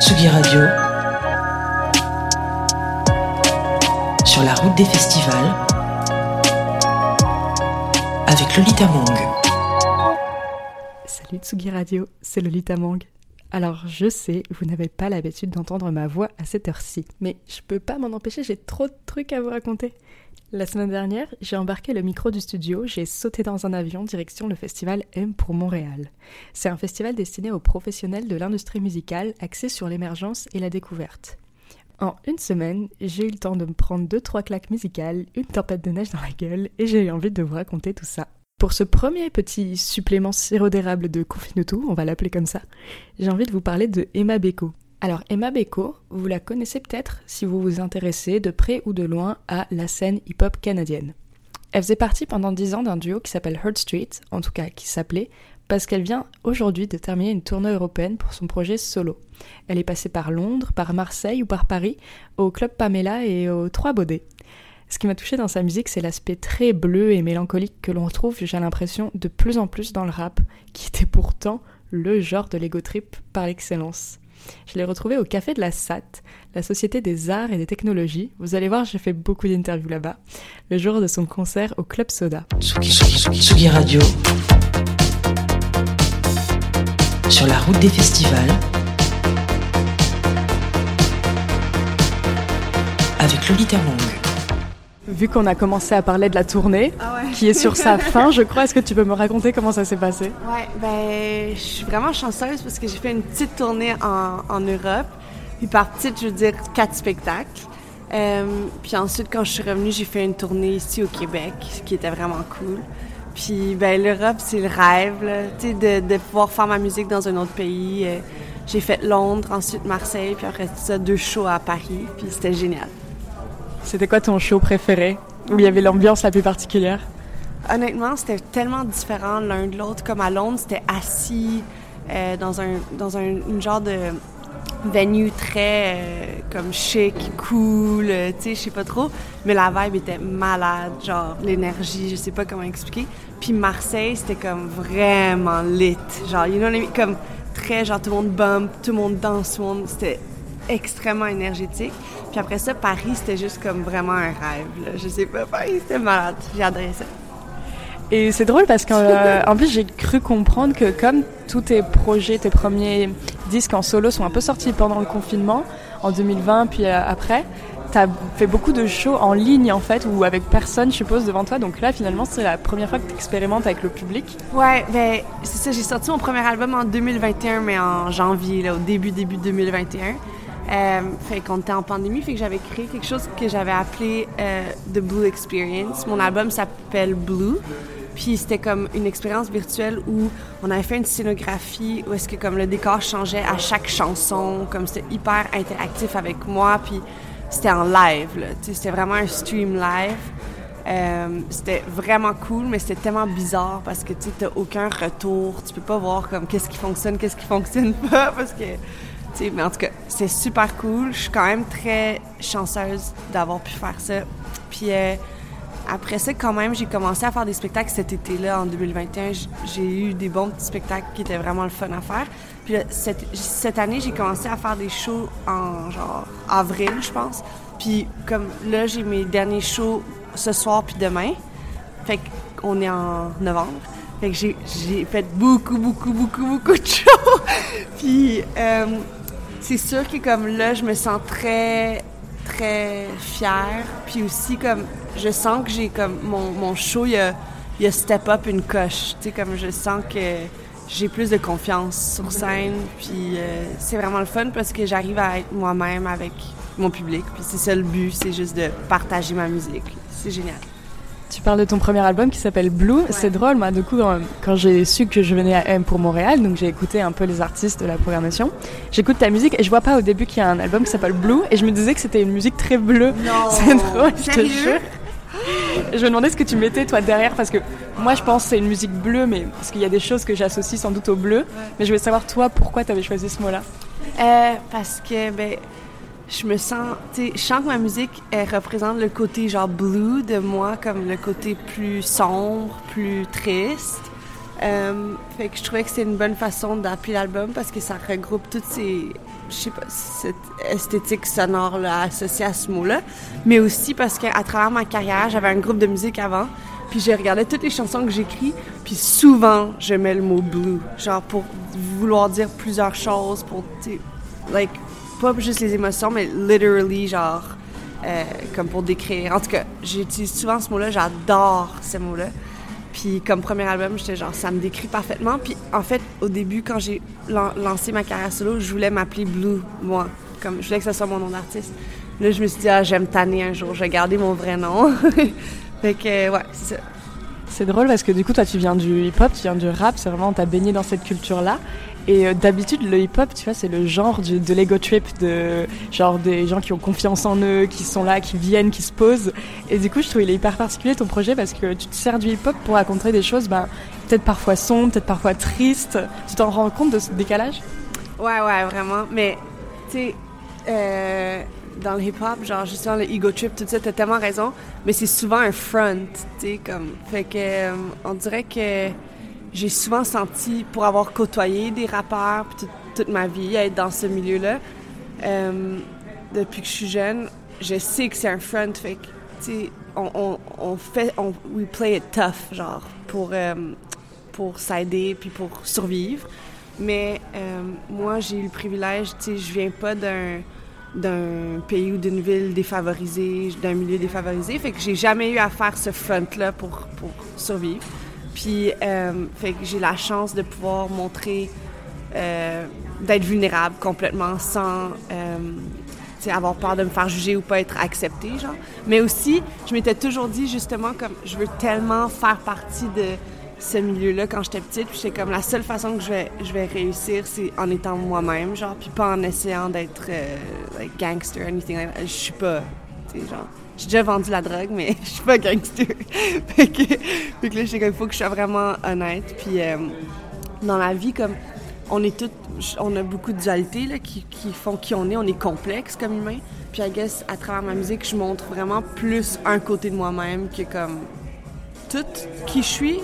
Tsugi Radio. Sur la route des festivals. Avec Lolita Mang. Salut Tsugi Radio, c'est Lolita Mang. Alors je sais, vous n'avez pas l'habitude d'entendre ma voix à cette heure-ci, mais je peux pas m'en empêcher, j'ai trop de trucs à vous raconter. La semaine dernière, j'ai embarqué le micro du studio, j'ai sauté dans un avion direction le festival M pour Montréal. C'est un festival destiné aux professionnels de l'industrie musicale axé sur l'émergence et la découverte. En une semaine, j'ai eu le temps de me prendre deux trois claques musicales, une tempête de neige dans la gueule et j'ai eu envie de vous raconter tout ça. Pour ce premier petit supplément sirop d'érable de tout, on va l'appeler comme ça, j'ai envie de vous parler de Emma Beko. Alors Emma Beko, vous la connaissez peut-être si vous vous intéressez de près ou de loin à la scène hip-hop canadienne. Elle faisait partie pendant dix ans d'un duo qui s'appelle Heart Street, en tout cas qui s'appelait, parce qu'elle vient aujourd'hui de terminer une tournée européenne pour son projet solo. Elle est passée par Londres, par Marseille ou par Paris, au Club Pamela et aux Trois Baudets. Ce qui m'a touché dans sa musique, c'est l'aspect très bleu et mélancolique que l'on retrouve, j'ai l'impression, de plus en plus dans le rap, qui était pourtant le genre de l'ego trip par l'excellence. Je l'ai retrouvé au Café de la SAT, la Société des Arts et des Technologies. Vous allez voir, j'ai fait beaucoup d'interviews là-bas, le jour de son concert au Club Soda. Tsugi Radio. Sur la route des festivals. Avec Lolita Mang. Vu qu'on a commencé à parler de la tournée, qui est sur sa fin, je crois, est-ce que tu peux me raconter comment ça s'est passé? Ouais, ben, je suis vraiment chanceuse parce que j'ai fait une petite tournée en, en Europe. Puis par petite, je veux dire quatre spectacles. Euh, puis ensuite, quand je suis revenue, j'ai fait une tournée ici au Québec, qui était vraiment cool. Puis ben, l'Europe, c'est le rêve, tu sais, de, de, pouvoir faire ma musique dans un autre pays. Euh, j'ai fait Londres, ensuite Marseille, puis après ça, deux shows à Paris, puis c'était génial. C'était quoi ton show préféré? Où il y avait l'ambiance la plus particulière? Honnêtement, c'était tellement différent l'un de l'autre. Comme à Londres, c'était assis euh, dans un dans un genre de venue très euh, comme chic, cool, euh, tu sais, je sais pas trop. Mais la vibe était malade, genre l'énergie, je sais pas comment expliquer. Puis Marseille, c'était comme vraiment lit, genre, you know, comme très genre tout le monde bump, tout le monde danse, c'était extrêmement énergétique. Puis après ça, Paris, c'était juste comme vraiment un rêve. Là. Je sais pas, Paris, c'était malade. Adoré ça. Et c'est drôle parce qu'en euh, plus, j'ai cru comprendre que comme tous tes projets, tes premiers disques en solo sont un peu sortis pendant le confinement, en 2020, puis euh, après, tu as fait beaucoup de shows en ligne en fait, ou avec personne, je suppose, devant toi. Donc là, finalement, c'est la première fois que tu expérimentes avec le public. Ouais, ben c'est ça. J'ai sorti mon premier album en 2021, mais en janvier, là, au début, début 2021. Euh, fait qu'on était en pandémie, fait que j'avais créé quelque chose que j'avais appelé euh, The Blue Experience. Mon album s'appelle Blue. Puis c'était comme une expérience virtuelle où on avait fait une scénographie où est-ce que comme le décor changeait à chaque chanson, comme c'était hyper interactif avec moi, puis c'était en live, c'était vraiment un stream live. Euh, c'était vraiment cool, mais c'était tellement bizarre parce que tu n'as aucun retour, tu peux pas voir comme qu'est-ce qui fonctionne, qu'est-ce qui fonctionne pas, parce que mais en tout cas, c'est super cool. Je suis quand même très chanceuse d'avoir pu faire ça. Puis euh, après ça, quand même, j'ai commencé à faire des spectacles cet été-là, en 2021. J'ai eu des bons petits spectacles qui étaient vraiment le fun à faire. Puis cette, cette, année, j'ai commencé à faire des shows en genre avril, je pense. Puis comme là, j'ai mes derniers shows ce soir puis demain. Fait qu'on est en novembre. Fait que j'ai fait beaucoup, beaucoup, beaucoup, beaucoup de shows. puis euh, c'est sûr que comme là, je me sens très, très fière. Puis aussi, comme, je sens que j'ai comme, mon, mon show, il a, a step up une coche. Tu sais, comme je sens que j'ai plus de confiance sur scène. Puis euh, c'est vraiment le fun parce que j'arrive à être moi-même avec mon public. Puis c'est ça le but, c'est juste de partager ma musique. C'est génial. Tu parles de ton premier album qui s'appelle Blue. C'est drôle, moi, du coup, quand j'ai su que je venais à M pour Montréal, donc j'ai écouté un peu les artistes de la programmation, j'écoute ta musique et je vois pas au début qu'il y a un album qui s'appelle Blue et je me disais que c'était une musique très bleue. C'est drôle, je te jure. Je me demandais ce que tu mettais toi derrière parce que moi je pense que c'est une musique bleue, mais parce qu'il y a des choses que j'associe sans doute au bleu. Mais je voulais savoir toi pourquoi tu avais choisi ce mot-là? Euh, parce que ben je me sens, tu sais, je sens que ma musique, elle représente le côté genre blue de moi, comme le côté plus sombre, plus triste. Euh, fait que je trouvais que c'est une bonne façon d'appeler l'album parce que ça regroupe toutes ces, je sais pas, cette esthétique sonore-là associée à ce mot-là. Mais aussi parce qu'à travers ma carrière, j'avais un groupe de musique avant, puis j'ai regardé toutes les chansons que j'écris, puis souvent, je mets le mot blue, genre pour vouloir dire plusieurs choses, pour, tu like, pas juste les émotions, mais literally, genre, euh, comme pour décrire. En tout cas, j'utilise souvent ce mot-là, j'adore ce mot-là. Puis comme premier album, j'étais genre, ça me décrit parfaitement. Puis en fait, au début, quand j'ai lancé ma carrière solo, je voulais m'appeler Blue, moi. Comme, je voulais que ce soit mon nom d'artiste. Là, je me suis dit, ah, j'aime tanner un jour, je vais garder mon vrai nom. fait que, ouais, c'est ça. C'est drôle parce que du coup, toi, tu viens du hip-hop, tu viens du rap, c'est vraiment, t'as baigné dans cette culture-là. Et euh, d'habitude, le hip-hop, tu vois, c'est le genre de l'ego trip, de genre des gens qui ont confiance en eux, qui sont là, qui viennent, qui se posent. Et du coup, je trouve il est hyper particulier ton projet parce que tu te sers du hip-hop pour raconter des choses, ben, peut-être parfois sombres, peut-être parfois tristes. Tu t'en rends compte de ce décalage? Ouais, ouais, vraiment. Mais, tu sais, euh, dans le hip-hop, genre justement le ego trip, tout ça, t'as tellement raison. Mais c'est souvent un front, tu sais, comme. Fait que, euh, on dirait que j'ai souvent senti, pour avoir côtoyé des rappeurs toute, ma vie, être dans ce milieu-là, euh, depuis que je suis jeune, je sais que c'est un front, fait que, on, fait, on, we play it tough, genre, pour, euh, pour s'aider puis pour survivre. Mais euh, moi, j'ai eu le privilège, tu sais, je viens pas d'un d'un pays ou d'une ville défavorisée, d'un milieu défavorisé, fait que j'ai jamais eu à faire ce front-là pour, pour survivre. Puis, euh, fait que j'ai la chance de pouvoir montrer, euh, d'être vulnérable complètement sans euh, avoir peur de me faire juger ou pas être acceptée, genre. Mais aussi, je m'étais toujours dit, justement, comme je veux tellement faire partie de ce milieu-là quand j'étais petite. Puis c'est comme la seule façon que je vais, je vais réussir, c'est en étant moi-même, genre, puis pas en essayant d'être like gangster anything like that. Je suis pas, tu sais, genre j'ai déjà vendu la drogue, mais je suis pas gangster. fait, que, fait que là, il faut que je sois vraiment honnête. Puis euh, dans la vie, comme on est toutes, on a beaucoup de dualités là, qui, font qui on est. On est complexe comme humain. Puis I guess, à travers ma musique, je montre vraiment plus un côté de moi-même que comme tout qui je suis.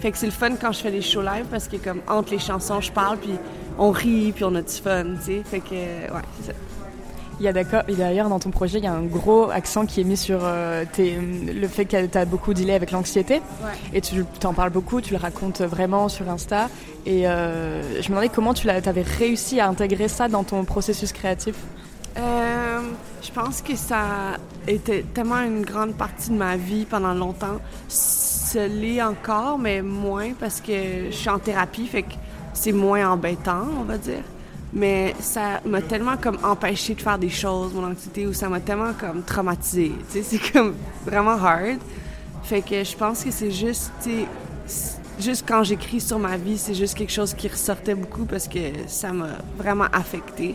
Fait que c'est le fun quand je fais des shows live parce que comme entre les chansons, je parle puis on rit puis on a du fun, tu sais. Fait que ouais, c'est ça. Il y a d'accord, d'ailleurs dans ton projet, il y a un gros accent qui est mis sur euh, le fait que tu as beaucoup dealé avec l'anxiété. Et tu t'en parles beaucoup, tu le racontes vraiment sur Insta. Et euh, je me demandais comment tu avais réussi à intégrer ça dans ton processus créatif? Euh, je pense que ça était tellement une grande partie de ma vie pendant longtemps. Ce l'est encore, mais moins parce que je suis en thérapie, fait que c'est moins embêtant, on va dire mais ça m'a tellement comme empêché de faire des choses, mon anxiété, ou ça m'a tellement comme traumatisé. Tu sais, c'est comme vraiment hard. Fait que je pense que c'est juste, juste quand j'écris sur ma vie, c'est juste quelque chose qui ressortait beaucoup parce que ça m'a vraiment affecté.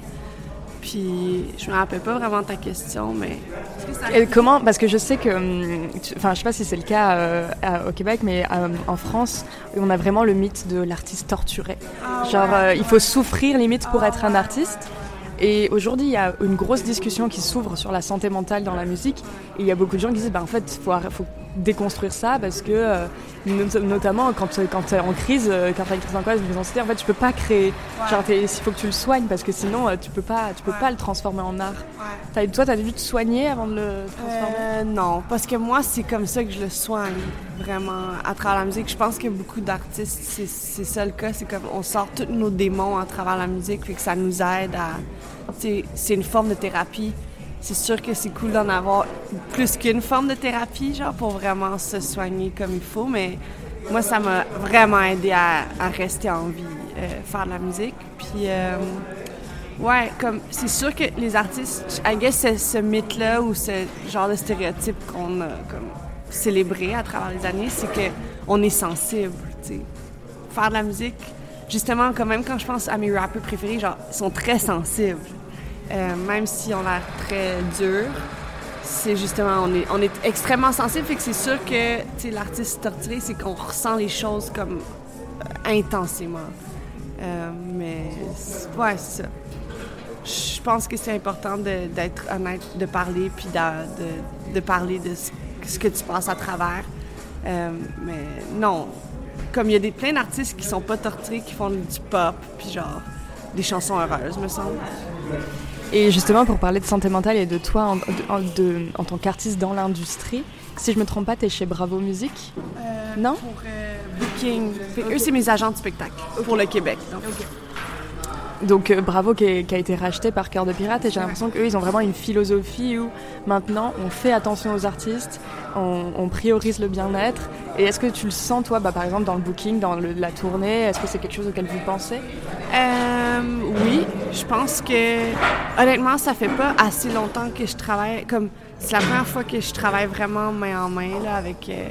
Puis je me rappelle pas vraiment ta question, mais comment Parce que je sais que, hum, enfin, je sais pas si c'est le cas euh, au Québec, mais euh, en France, on a vraiment le mythe de l'artiste torturé. Ah Genre, euh, il faut souffrir limite pour être un artiste. Et aujourd'hui, il y a une grosse discussion qui s'ouvre sur la santé mentale dans la musique. Et il y a beaucoup de gens qui disent, bah, en fait, il faut, faut, déconstruire ça parce que, euh, notamment quand, quand tu es en crise, euh, quand tu as une crise d'angoisse, une en fait, tu peux pas créer. Genre, il faut que tu le soignes parce que sinon, euh, tu peux pas, tu peux pas le transformer en art. As, toi, tu as dû te soigner avant de le transformer? Non, parce que moi, c'est comme ça que je le soigne, vraiment, à travers la musique. Je pense que beaucoup d'artistes, c'est ça le cas. C'est comme on sort tous nos démons à travers la musique, puis que ça nous aide à c'est une forme de thérapie. C'est sûr que c'est cool d'en avoir plus qu'une forme de thérapie, genre, pour vraiment se soigner comme il faut, mais moi, ça m'a vraiment aidé à, rester en vie, euh, faire de la musique. Puis, euh, ouais, comme, c'est sûr que les artistes, I guess, c'est ce mythe-là ou ce genre de stéréotype qu'on a, comme, célébré à travers les années, c'est que on est sensible, tu sais. Faire de la musique, justement, quand même quand je pense à mes rappeurs préférés, genre, ils sont très sensibles. Euh, même si on a l'air très dur, c'est justement, on est, on est extrêmement sensible, fait que c'est sûr que, l'artiste torturé, c'est qu'on ressent les choses comme euh, intensément. Euh, mais, ouais, c'est ça. Je pense que c'est important d'être honnête, de parler, puis de, de- parler de ce, que tu passes à travers. Mais non, comme il y a des, plein d'artistes qui sont pas torturés, qui font du pop, puis genre des chansons heureuses, me semble. Et justement, pour parler de santé mentale et de toi en, en- de- en tant qu'artiste dans l'industrie, si je me trompe pas, tu es chez Bravo Musique Non? Pour euh, Booking. Eux, c'est mes agents de spectacle pour le Québec. donc. Donc euh, Bravo qui, a été racheté par Cœur de Pirate. Et j'ai l'impression qu'eux ils ont vraiment une philosophie où maintenant on fait attention aux artistes, on, priorise le bien-être. Et est-ce que tu le sens toi, bah, par exemple dans le booking, dans la tournée, est-ce que c'est quelque chose auquel vous pensez? Euh, oui, je pense que honnêtement, ça fait pas assez longtemps que je travaille comme c'est la première fois que je travaille vraiment main en main là, avec euh,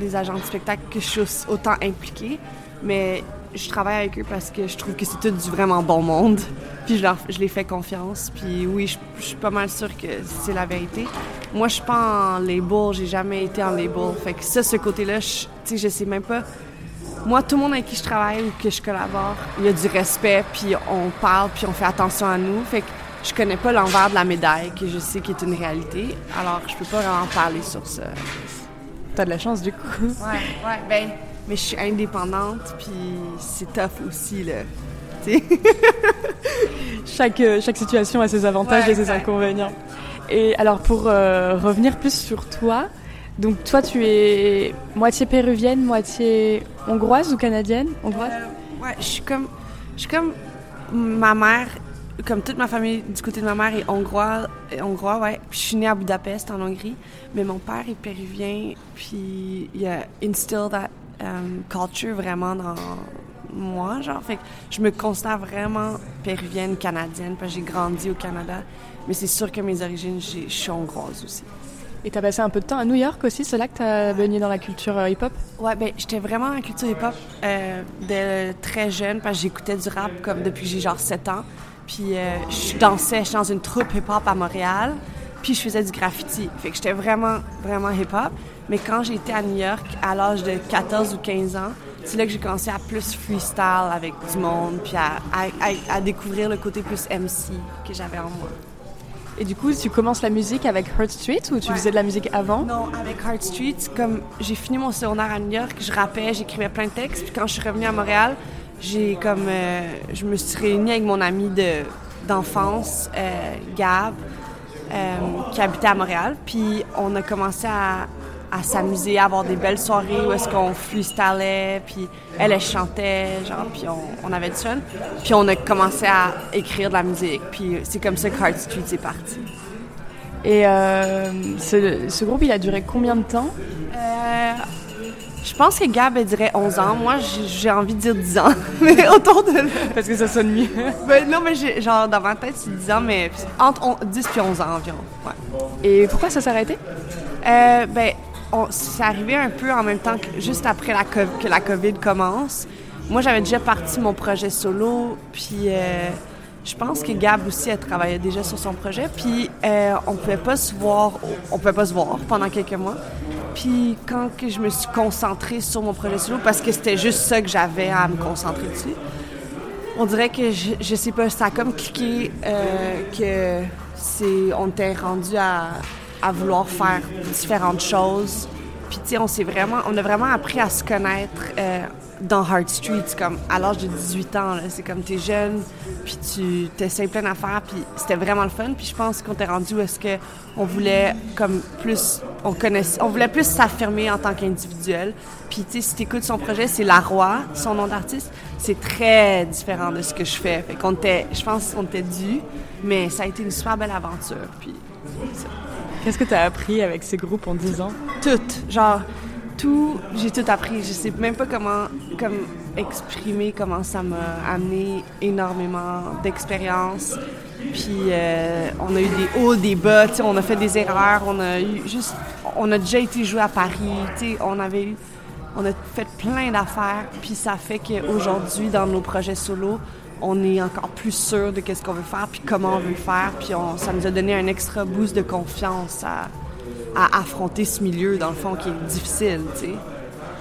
les agents de spectacle que je suis autant impliquée, mais je travaille avec eux parce que je trouve que c'est tout du vraiment bon monde. Puis je, leur, je les fais confiance. Puis oui, je, je suis pas mal sûre que c'est la vérité. Moi, je suis pas en label, j'ai jamais été en label. Fait que ça, ce côté-là, je- tu sais, je sais même pas moi, tout le monde avec qui je travaille ou que je collabore, il y a du respect, puis on parle, puis on fait attention à nous. Fait que je connais pas l'envers de la médaille, que je sais qui est une réalité. Alors, je peux pas vraiment parler sur ça. T'as de la chance du coup. Ouais, ouais, ben, mais je suis indépendante, puis c'est tough aussi, là. Chaque, euh, chaque situation a ses avantages Ouais, et ses inconvénients. Et alors pour euh, revenir plus sur toi, donc toi tu es moitié péruvienne, moitié hongroise ou canadienne? Hongroise? Euh, ouais, je suis comme, je suis comme ma mère, comme toute ma famille du côté de ma mère est hongrois, est hongrois, ouais. Puis je suis née à Budapest en Hongrie, mais mon père est péruvien, puis il a instilled that um, culture vraiment dans moi, genre. Fait que je me considère vraiment péruvienne, canadienne, parce que j'ai grandi au Canada. Mais c'est sûr que mes origines, je suis hongroise aussi. Et t'as passé un peu de temps à New York aussi, c'est là que t'as baigné dans la culture euh, hip-hop? Ouais, ben j'étais vraiment en culture hip-hop euh, dès très jeune parce que j'écoutais du rap comme depuis que j'ai genre 7 ans. Puis euh, je dansais, j'étais dans une troupe hip-hop à Montréal. Puis je faisais du graffiti. Fait que j'étais vraiment, vraiment hip-hop. Mais quand été à New York à l'âge de 14 ou 15 ans, c'est là que j'ai commencé à plus freestyle avec du monde, puis à, à- à- à découvrir le côté plus MC que j'avais en moi. Et du coup, tu commences la musique avec Heart Street ou tu Ouais. faisais de la musique avant? Non, avec Heart Street, comme j'ai fini mon secondaire à New York, je rappais, j'écrivais plein de textes. Puis quand je suis revenue à Montréal, j'ai comme euh, je me suis réunie avec mon ami de d'enfance, euh, Gab, euh, qui habitait à Montréal. Puis on a commencé à, à s'amuser, à avoir des belles soirées où est-ce qu'on freestylait, puis elle, elle chantait, genre, puis on, on avait du fun. Puis on a commencé à écrire de la musique. Puis c'est comme ça que Heart Street est parti. Et euh, ce, ce groupe, il a duré combien de temps? Euh, je pense que Gab, elle dirait 11 ans. Moi, j'ai- envie de dire 10 ans. mais autour de... Parce que ça sonne mieux. Ben, non, mais genre, dans ma tête, c'est 10 ans, mais entre on- 10 et 11 ans environ. Ouais. Et pourquoi ça s'est arrêté? Euh, ben, c'est arrivé un peu en même temps que juste après que la COVID commence. Moi, j'avais déjà parti mon projet solo, puis euh, je pense que Gab aussi, elle travaillait déjà sur son projet, puis euh, on pouvait pas se voir, pouvait pas se voir pendant quelques mois. Puis quand je me suis concentrée sur mon projet solo, parce que c'était juste ça que j'avais à me concentrer dessus, on dirait que je, je sais pas, ça a comme cliqué euh, que c'est on était rendu à, à vouloir faire différentes choses. Puis tu sais, on s'est vraiment, on a vraiment appris à se connaître euh, dans Hard Street, comme à l'âge de 18 ans. C'est comme t'es jeune, puis tu t'essayes plein d'affaires, puis c'était vraiment le fun. Puis je pense qu'on t'est rendu où est-ce que on voulait comme plus, on connaissait, on voulait plus s'affirmer en tant qu'individuel. Puis tu sais, si t'écoutes son projet, c'est La Roi, son nom d'artiste, c'est très différent de ce que je fais. Fait qu'on était, je pense qu'on était dû, mais ça a été une super belle aventure. Puis ça. Qu'est-ce que t'as appris avec ces groupes en 10 ans? Tout, genre tout, j'ai tout appris. Je sais même pas comment comme exprimer comment ça m'a amené énormément d'expérience. Puis euh, on a eu des hauts, des bas, tu on a fait des erreurs, on a eu juste on a déjà été joué à Paris, tu on avait eu, on a fait plein d'affaires, puis ça fait qu'aujourd'hui, dans nos projets solo, on est encore plus sûr de qu'est-ce qu'on veut faire, puis comment on veut le faire, puis on, ça nous a donné un extra boost de confiance à, à affronter ce milieu, dans le fond, qui est difficile, tu sais.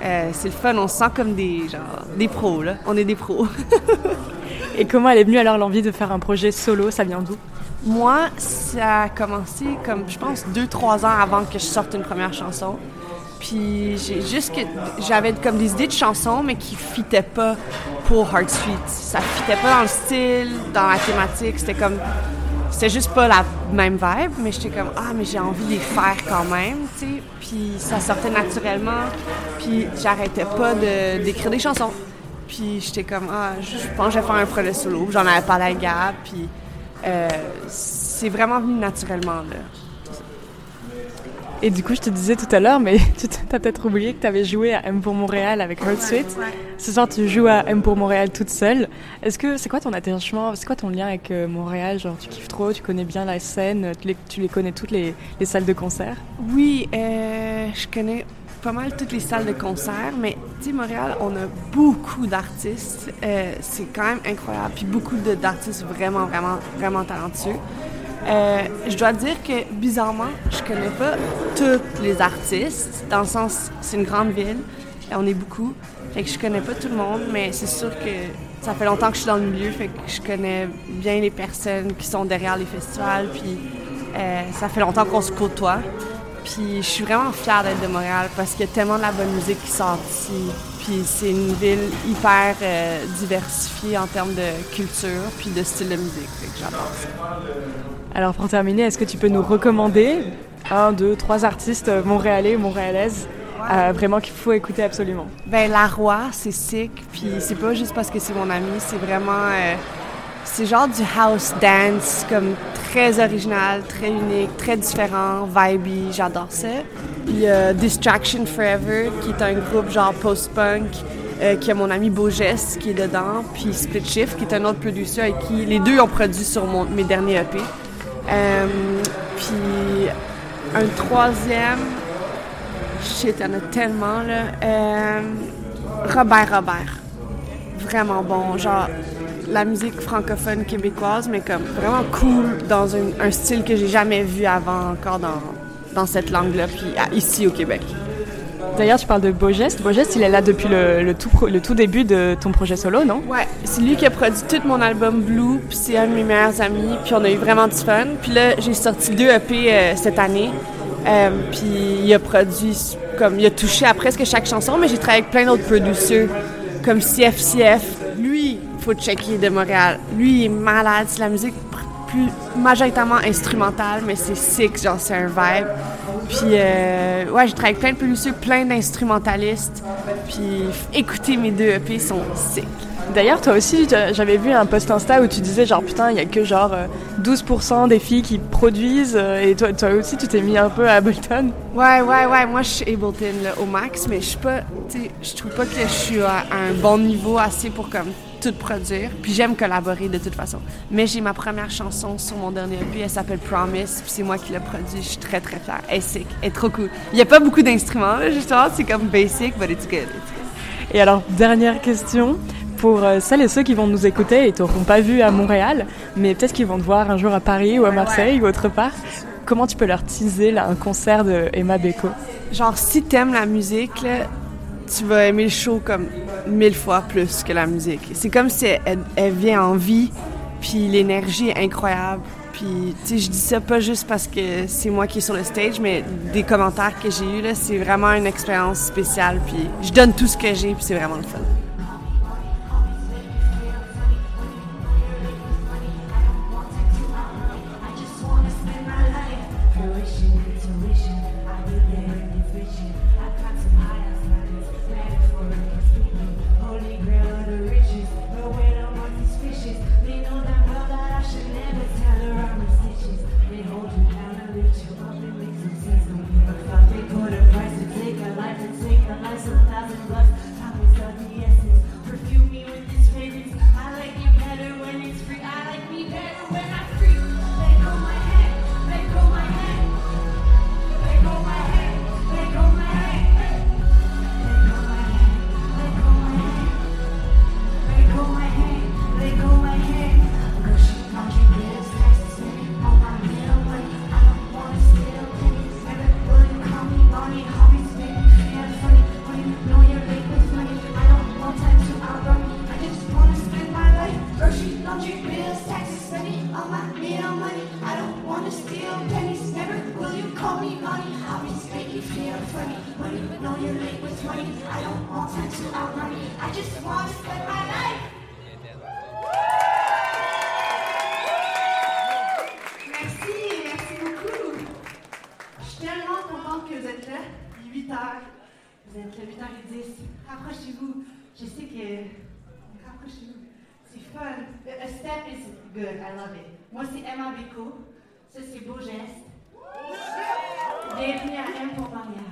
Euh, c'est le fun, on se sent comme des, genre, des pros, là. On est des pros. Et comment elle est venue alors l'envie de faire un projet solo? Ça vient d'où? Moi, ça a commencé comme, je pense, deux, trois ans avant que je sorte une première chanson. Puis j'ai juste que j'avais comme des idées de chansons, mais qui fitaient pas pour Heart Street. Ça fitait pas dans le style, dans la thématique. C'était comme, c'était juste pas la même vibe, mais j'étais comme ah mais j'ai envie de les faire quand même, tu sais. Puis ça sortait naturellement. Puis j'arrêtais pas d'écrire des chansons. Puis j'étais comme ah je pense que je vais faire un projet solo. J'en avais parlé à Gab. Puis euh, c'est vraiment venu naturellement là. Et du coup, je te disais tout à l'heure, mais tu as peut-être oublié que tu avais joué à M pour Montréal avec Heart Sweet. Ce soir, tu joues à M pour Montréal toute seule. Est-ce que c'est quoi ton attachement, c'est quoi ton lien avec euh, Montréal? Genre, tu kiffes trop, tu connais bien la scène, tu les, tu les connais toutes les, les, salles de concert? Oui, euh, je connais pas mal toutes les salles de concert, mais tu Montréal, on a beaucoup d'artistes. Euh, c'est quand même incroyable. Puis beaucoup d'artistes vraiment, vraiment, vraiment talentueux. Euh, je dois dire que bizarrement, je connais pas tous les artistes, dans le sens, c'est une grande ville, on est beaucoup, fait que je connais pas tout le monde, mais c'est sûr que ça fait longtemps que je suis dans le milieu, fait que je connais bien les personnes qui sont derrière les festivals, puis euh, ça fait longtemps qu'on se côtoie. Puis je suis vraiment fière d'être de Montréal parce qu'il y a tellement de la bonne musique qui sort ici. Puis c'est une ville hyper euh, diversifiée en termes de culture puis de style de musique. Fait que j'adore ça. Alors pour terminer, est-ce que tu peux nous recommander un, deux, trois artistes montréalais ou montréalaises euh, vraiment qu'il faut écouter absolument? Ben La Roi, c'est sick. Puis c'est pas juste parce que c'est mon ami, c'est vraiment... Euh, c'est genre du house dance, comme très original, très unique, très différent, vibey, j'adore ça. Puis euh, Distraction Forever, qui est un groupe genre post-punk, euh, qui a mon ami Beaugest qui est dedans, puis Split Shift, qui est un autre producer avec qui les deux ont produit sur mon, mes derniers EP. Euh, puis un troisième, shit, il y en a tellement là. Euh, Robert Robert, vraiment bon, genre la musique francophone québécoise, mais comme vraiment cool dans un, style que j'ai jamais vu avant encore dans, dans cette langue-là, puis ici au Québec. D'ailleurs, tu parles de Beaugest. Beaugest, il est là depuis le, tout, début de ton projet solo, non? Ouais, c'est lui qui a produit tout mon album Blue, puis c'est un de mes meilleurs amis, puis on a eu vraiment du fun. Puis là, j'ai sorti deux EP euh, cette année, euh, puis il a produit, comme, il a touché à presque chaque chanson, mais j'ai travaillé avec plein d'autres producers, comme CFCF. Lui, faut checker de Montréal. Lui, il est malade, c'est la musique plus majoritairement instrumentale, mais c'est sick, genre c'est un vibe. Puis, euh, ouais, j'ai travaillé avec plein de producteurs, plein d'instrumentalistes. Puis, écoutez, mes deux EP sont sick. D'ailleurs, toi aussi, j'avais vu un post Insta où tu disais genre putain, il y a que genre 12% des filles qui produisent et toi, toi aussi, tu t'es mis un peu à Ableton. Ouais, ouais, ouais. Moi, je suis Ableton là, au max, mais je suis pas, tu sais, je trouve pas que je suis à un bon niveau assez pour comme tout produire. Puis j'aime collaborer de toute façon. Mais j'ai ma première chanson sur mon dernier EP, elle s'appelle Promise, puis c'est moi qui l'ai produit. Je suis très très fière. Elle est sick, elle est trop cool. Il y a pas beaucoup d'instruments justement, c'est comme basic, but it's good. It's good. Et alors, dernière question pour celles et ceux qui vont nous écouter et t'auront pas vu à Montréal, mais peut-être qu'ils vont te voir un jour à Paris ou à Marseille ouais, ouais. ou autre part. Comment tu peux leur teaser là, un concert de Emma Beko? Genre, si t'aimes la musique, là, tu vas aimer le show comme mille fois plus que la musique. C'est comme si elle, vient en vie, puis l'énergie est incroyable. Puis, tu sais, je dis ça pas juste parce que c'est moi qui est sur le stage, mais des commentaires que j'ai eus, là, c'est vraiment une expérience spéciale. Puis, je donne tout ce que j'ai, puis c'est vraiment le fun. Good, I love it. Moi, c'est Emma Bico. Ça, c'est Beau Bienvenue à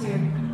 Yeah.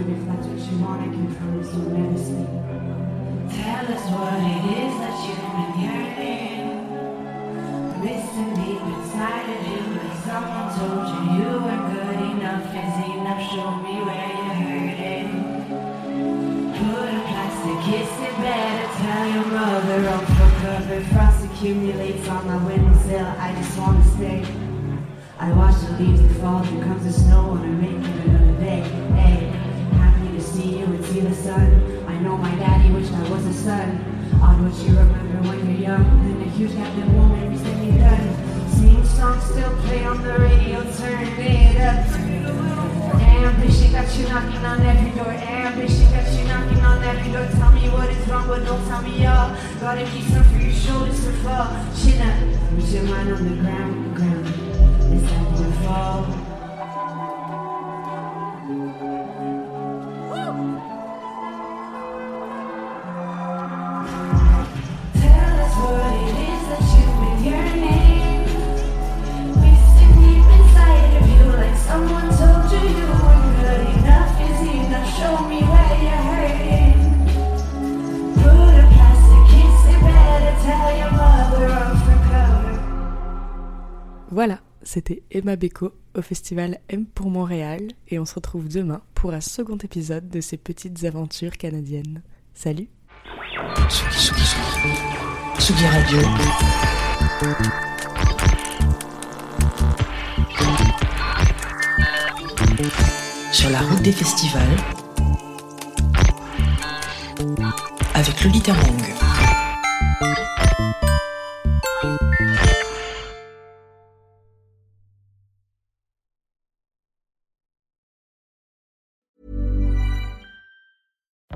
if that's what you want. Tell us what it is that you've been yearning. Missing deep inside of you, like someone told you you weren't good enough. Is enough? Show me where you're hurting. Put a plastic kiss in bed. Tell your mother I'm for cover. Frost accumulates on my windowsill. I just wanna stay. I watch the leaves that fall, there comes the snow, and I make it another day. Hey see you and see the sun. I know my daddy wished I was a son. Odd what you remember when you're young. And the huge captain won't make me say me done. Same song still play on the radio. Turn it up. Ambition got you knocking on every door. Ambition got you knocking on every door. Tell me what is wrong, but don't tell me all. Gotta keep some for your shoulders to fall. Chin up, put your mind on the ground, ground. It's time to fall. Voilà, c'était Emma Beko au festival M pour Montréal et on se retrouve demain pour un second épisode de ces petites aventures canadiennes. Salut Radio. Sur la route des festivals. Avec Lolita Mang.